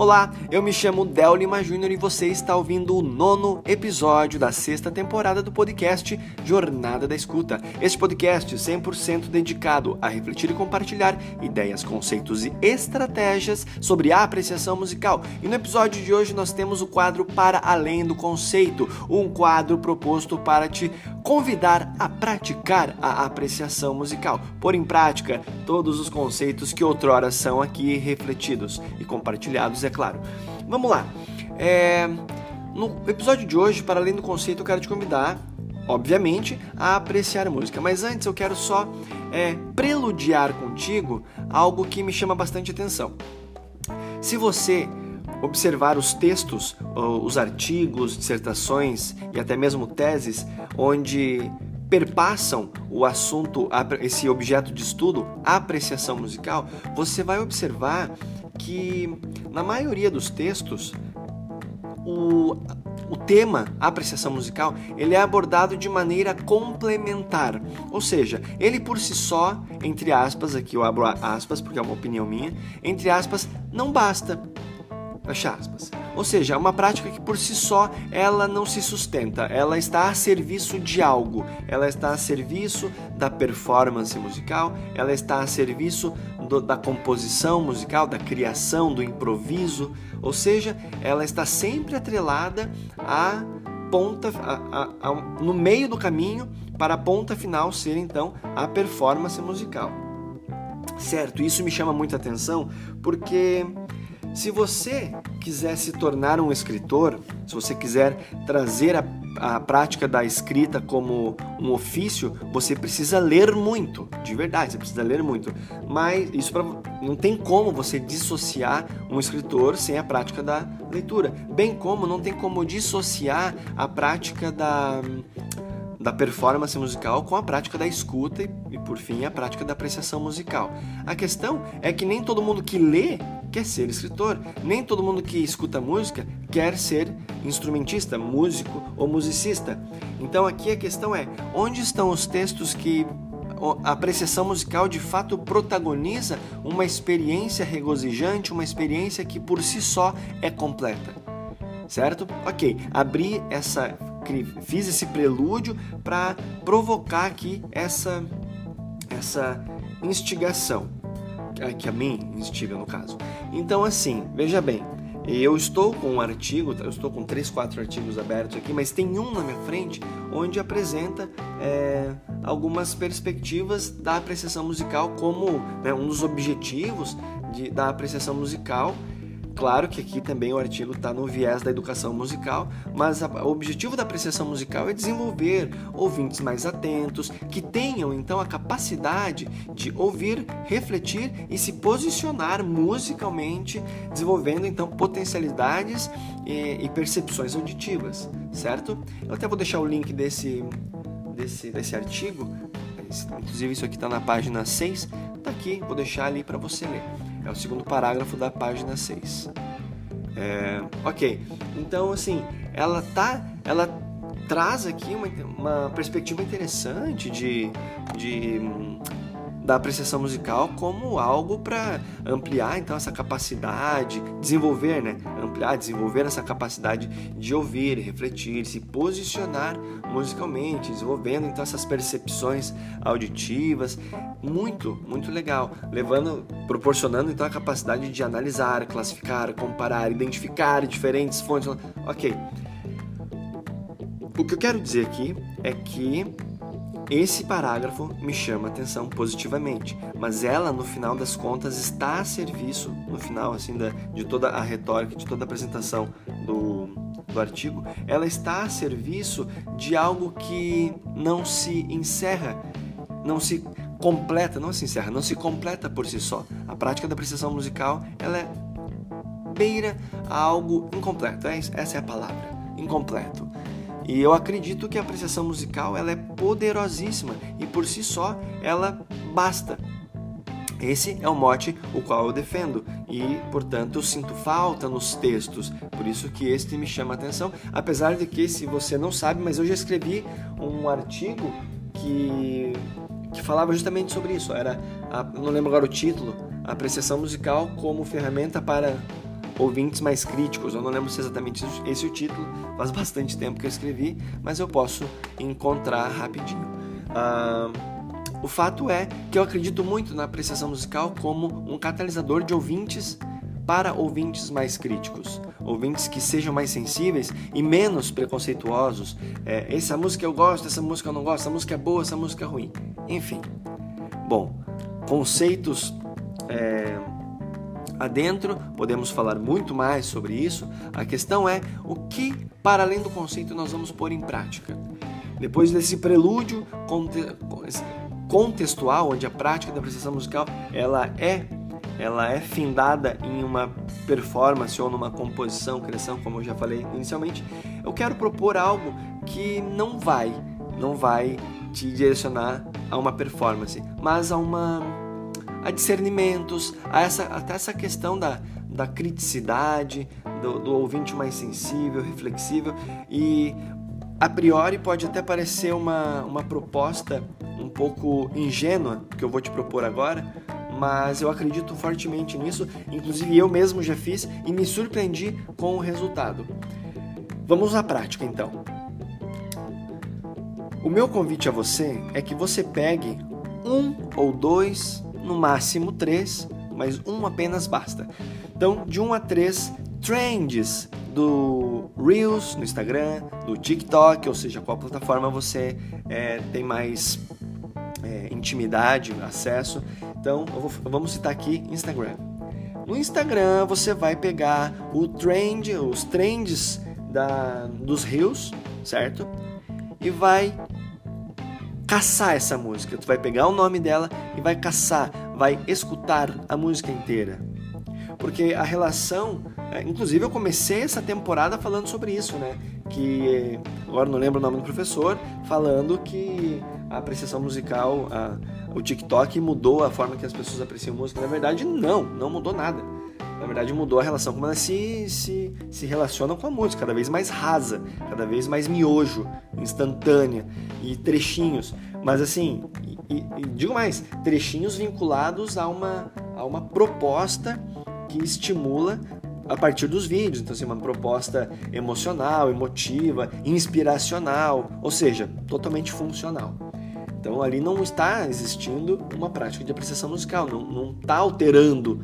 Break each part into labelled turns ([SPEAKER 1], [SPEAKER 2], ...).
[SPEAKER 1] Olá, eu me chamo Del Lima Júnior e você está ouvindo o nono episódio da sexta temporada do podcast Jornada da Escuta. Este podcast 100% dedicado a refletir e compartilhar ideias, conceitos e estratégias sobre a apreciação musical. E no episódio de hoje nós temos o quadro Para Além do Conceito, um quadro proposto para te convidar a praticar a apreciação musical, pôr em prática todos os conceitos que outrora são aqui refletidos e compartilhados, é claro. Vamos lá. É... No episódio de hoje, para além do conceito, eu quero te convidar, obviamente, a apreciar música. Mas antes eu quero só é, preludiar contigo algo que me chama bastante atenção. Se você observar os textos, os artigos, dissertações e até mesmo teses onde perpassam o assunto, esse objeto de estudo, a apreciação musical, você vai observar que na maioria dos textos o, o tema apreciação musical ele é abordado de maneira complementar, ou seja, ele por si só, entre aspas, aqui eu abro aspas porque é uma opinião minha, entre aspas, não basta. Fecha aspas. Ou seja, é uma prática que por si só ela não se sustenta, ela está a serviço de algo, ela está a serviço da performance musical, ela está a serviço do, da composição musical, da criação, do improviso, ou seja, ela está sempre atrelada à ponta, no meio do caminho para a ponta final ser então a performance musical. Certo, isso me chama muita atenção porque se você quiser se tornar um escritor, se você quiser trazer a, a prática da escrita como um ofício, você precisa ler muito, de verdade, você precisa ler muito. Mas isso pra, não tem como você dissociar um escritor sem a prática da leitura, bem como não tem como dissociar a prática da da performance musical com a prática da escuta e, e, por fim, a prática da apreciação musical. A questão é que nem todo mundo que lê quer ser escritor, nem todo mundo que escuta música quer ser instrumentista, músico ou musicista. Então aqui a questão é: onde estão os textos que a apreciação musical de fato protagoniza uma experiência regozijante, uma experiência que por si só é completa? Certo? Ok, abri essa fiz esse prelúdio para provocar aqui essa essa instigação que a mim instiga no caso. Então assim, veja bem, eu estou com um artigo, eu estou com três, quatro artigos abertos aqui, mas tem um na minha frente onde apresenta é, algumas perspectivas da apreciação musical como né, um dos objetivos de, da apreciação musical Claro que aqui também o artigo está no viés da educação musical, mas o objetivo da apreciação musical é desenvolver ouvintes mais atentos, que tenham então a capacidade de ouvir, refletir e se posicionar musicalmente, desenvolvendo então potencialidades e, e percepções auditivas, certo? Eu até vou deixar o link desse, desse, desse artigo, inclusive isso aqui está na página 6, está aqui, vou deixar ali para você ler. É o segundo parágrafo da página 6. É, ok, então assim, ela tá, ela traz aqui uma, uma perspectiva interessante de, de da apreciação musical como algo para ampliar então essa capacidade, desenvolver, né? Ampliar, desenvolver essa capacidade de ouvir, refletir, se posicionar musicalmente, desenvolvendo então essas percepções auditivas, muito, muito legal, levando, proporcionando então a capacidade de analisar, classificar, comparar, identificar diferentes fontes. OK. O que eu quero dizer aqui é que esse parágrafo me chama a atenção positivamente, mas ela, no final das contas, está a serviço, no final assim da, de toda a retórica, de toda a apresentação do, do artigo, ela está a serviço de algo que não se encerra, não se completa, não se encerra, não se completa por si só. A prática da apreciação musical, ela é beira a algo incompleto, é essa é a palavra, incompleto. E eu acredito que a apreciação musical ela é poderosíssima e por si só ela basta. Esse é o mote o qual eu defendo e, portanto, sinto falta nos textos. Por isso que este me chama a atenção, apesar de que, se você não sabe, mas eu já escrevi um artigo que, que falava justamente sobre isso. Era, a, não lembro agora o título, apreciação musical como ferramenta para ouvintes mais críticos. Eu não lembro se é exatamente esse o título, faz bastante tempo que eu escrevi, mas eu posso encontrar rapidinho. Uh, o fato é que eu acredito muito na apreciação musical como um catalisador de ouvintes para ouvintes mais críticos, ouvintes que sejam mais sensíveis e menos preconceituosos. É, essa música eu gosto, essa música eu não gosto, essa música é boa, essa música é ruim. Enfim. Bom, conceitos é, adentro, podemos falar muito mais sobre isso. A questão é o que, para além do conceito, nós vamos pôr em prática. Depois desse prelúdio contextual, onde a prática da apreciação musical ela é ela é findada em uma performance ou numa composição, criação, como eu já falei inicialmente, eu quero propor algo que não vai, não vai te direcionar a uma performance, mas a uma a discernimentos, a essa, até essa questão da, da criticidade, do, do ouvinte mais sensível, reflexível e a priori pode até parecer uma, uma proposta um pouco ingênua que eu vou te propor agora, mas eu acredito fortemente nisso, inclusive eu mesmo já fiz e me surpreendi com o resultado. Vamos à prática então. O meu convite a você é que você pegue um ou dois, no máximo três, mas um apenas basta. Então, de um a três trends do Reels no Instagram, do TikTok, ou seja, qual plataforma você é, tem mais é, intimidade, acesso. Então, vou, vamos citar aqui Instagram. No Instagram você vai pegar o trend, os trends da, dos rios, certo? E vai caçar essa música. Tu vai pegar o nome dela e vai caçar, vai escutar a música inteira. Porque a relação, é, inclusive eu comecei essa temporada falando sobre isso, né? Que agora não lembro o nome do professor, falando que a apreciação musical, a, o TikTok mudou a forma que as pessoas apreciam música. Na verdade, não, não mudou nada. Na verdade, mudou a relação como elas se, se, se relacionam com a música, cada vez mais rasa, cada vez mais miojo, instantânea e trechinhos. Mas assim, e, e, digo mais, trechinhos vinculados a uma, a uma proposta que estimula a partir dos vídeos. Então, assim, uma proposta emocional, emotiva, inspiracional, ou seja, totalmente funcional. Então ali não está existindo uma prática de apreciação musical, não está alterando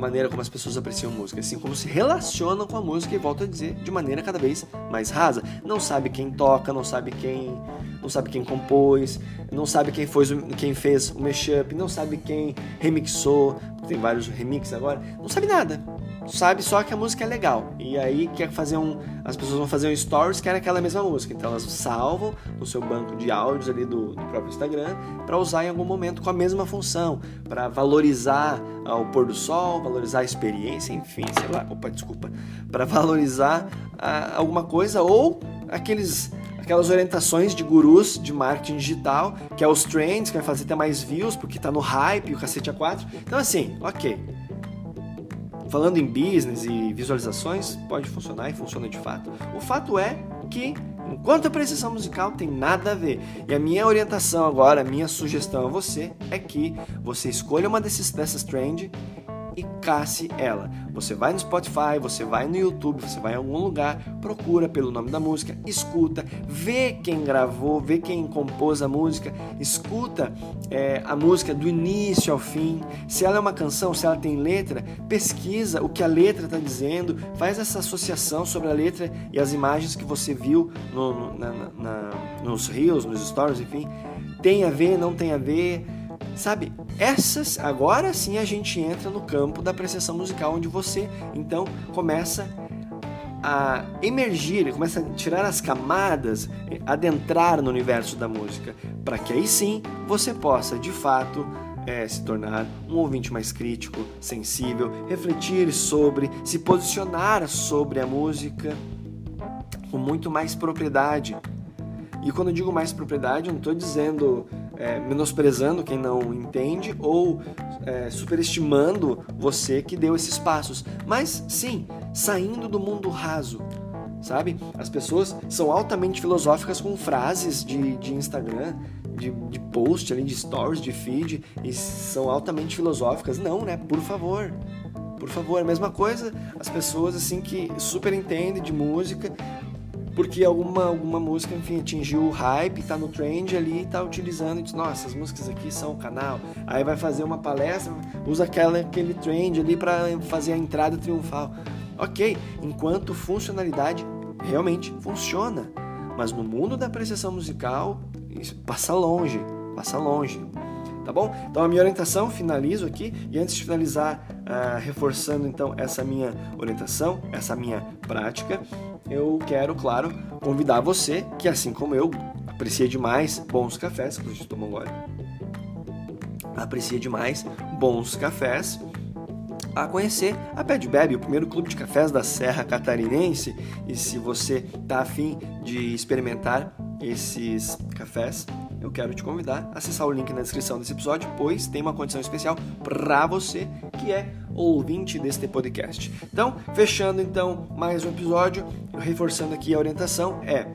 [SPEAKER 1] maneira como as pessoas apreciam música, assim como se relacionam com a música e volto a dizer de maneira cada vez mais rasa. Não sabe quem toca, não sabe quem, não sabe quem compôs, não sabe quem foi quem fez o mashup, não sabe quem remixou, tem vários remixes agora, não sabe nada sabe só que a música é legal. E aí quer fazer um. As pessoas vão fazer um stories que era aquela mesma música. Então elas salvam no seu banco de áudios ali do, do próprio Instagram para usar em algum momento com a mesma função, para valorizar ah, o pôr do sol, valorizar a experiência, enfim, sei lá, opa, desculpa, para valorizar ah, alguma coisa ou aqueles aquelas orientações de gurus de marketing digital, que é os trends, que vai fazer até mais views, porque tá no hype, o cacete a 4. Então assim, ok. Falando em business e visualizações, pode funcionar e funciona de fato. O fato é que, enquanto a precisão musical tem nada a ver, e a minha orientação agora, a minha sugestão a você é que você escolha uma dessas trends e casse ela. Você vai no Spotify, você vai no YouTube, você vai em algum lugar, procura pelo nome da música, escuta, vê quem gravou, vê quem compôs a música, escuta é, a música do início ao fim. Se ela é uma canção, se ela tem letra, pesquisa o que a letra está dizendo, faz essa associação sobre a letra e as imagens que você viu no, no, na, na, nos reels, nos stories, enfim. Tem a ver, não tem a ver Sabe, essas agora sim a gente entra no campo da apreciação musical onde você então começa a emergir, começa a tirar as camadas, adentrar no universo da música, para que aí sim você possa de fato é, se tornar um ouvinte mais crítico, sensível, refletir sobre, se posicionar sobre a música com muito mais propriedade. E quando eu digo mais propriedade, eu não estou dizendo é, menosprezando quem não entende ou é, superestimando você que deu esses passos. Mas sim, saindo do mundo raso. Sabe? As pessoas são altamente filosóficas com frases de, de Instagram, de, de post de stories, de feed, e são altamente filosóficas. Não, né? Por favor. por favor. A mesma coisa, as pessoas assim que super entendem de música, porque alguma, alguma música, enfim, atingiu o hype, tá no trend ali, tá utilizando e diz, nossa, as músicas aqui são o canal. Aí vai fazer uma palestra, usa aquela, aquele trend ali para fazer a entrada triunfal. Ok, enquanto funcionalidade realmente funciona. Mas no mundo da apreciação musical, isso passa longe, passa longe. Tá bom? Então a minha orientação, finalizo aqui e antes de finalizar, uh, reforçando então essa minha orientação, essa minha prática, eu quero, claro, convidar você que assim como eu aprecia demais bons cafés, que gente toma gole, aprecia demais bons cafés, a conhecer a de Bebe, o primeiro clube de cafés da Serra Catarinense. E se você está afim de experimentar esses cafés, eu quero te convidar a acessar o link na descrição desse episódio, pois tem uma condição especial para você que é ouvinte deste podcast. Então, fechando então mais um episódio, reforçando aqui a orientação é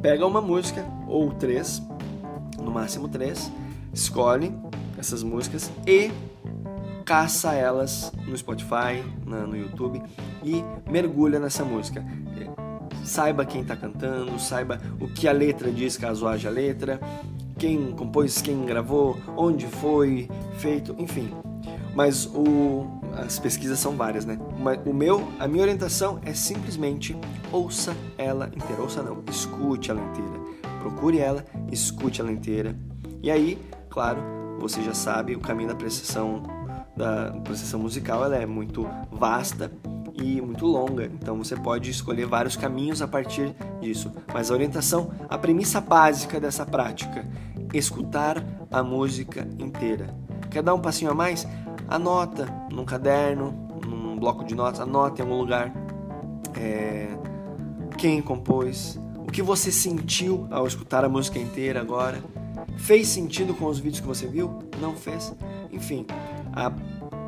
[SPEAKER 1] pega uma música ou três, no máximo três, escolhe essas músicas e caça elas no Spotify, na, no YouTube e mergulha nessa música. Saiba quem está cantando, saiba o que a letra diz, caso haja letra, quem compôs, quem gravou, onde foi feito, enfim. Mas o, as pesquisas são várias, né? O meu, a minha orientação é simplesmente ouça ela inteira. Ouça não, escute ela inteira. Procure ela, escute ela inteira. E aí, claro, você já sabe o caminho da apreciação da processão musical ela é muito vasta e muito longa, então você pode escolher vários caminhos a partir disso. Mas a orientação, a premissa básica dessa prática, escutar a música inteira. Quer dar um passinho a mais? Anota num caderno, num bloco de notas, anota em algum lugar é, quem compôs, o que você sentiu ao escutar a música inteira agora. Fez sentido com os vídeos que você viu? Não fez? Enfim, a,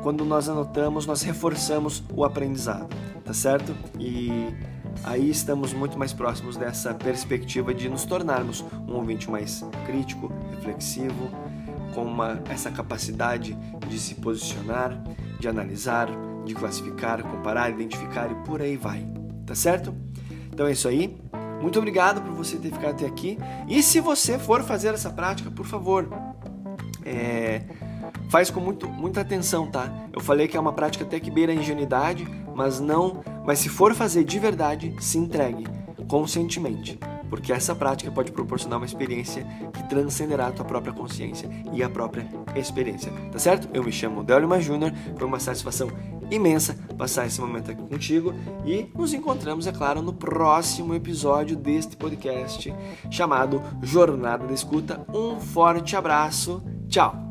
[SPEAKER 1] quando nós anotamos, nós reforçamos o aprendizado, tá certo? E aí estamos muito mais próximos dessa perspectiva de nos tornarmos um ouvinte mais crítico, reflexivo, uma, essa capacidade de se posicionar, de analisar, de classificar, comparar, identificar e por aí vai, tá certo? Então é isso aí. Muito obrigado por você ter ficado até aqui. E se você for fazer essa prática, por favor, é, faz com muito, muita atenção, tá? Eu falei que é uma prática até que beira a ingenuidade, mas não, mas se for fazer de verdade, se entregue conscientemente, porque essa prática pode proporcionar uma experiência que transcenderá a tua própria consciência e a própria experiência, tá certo? Eu me chamo Delima Júnior, foi uma satisfação imensa passar esse momento aqui contigo e nos encontramos, é claro, no próximo episódio deste podcast chamado Jornada da Escuta. Um forte abraço, tchau!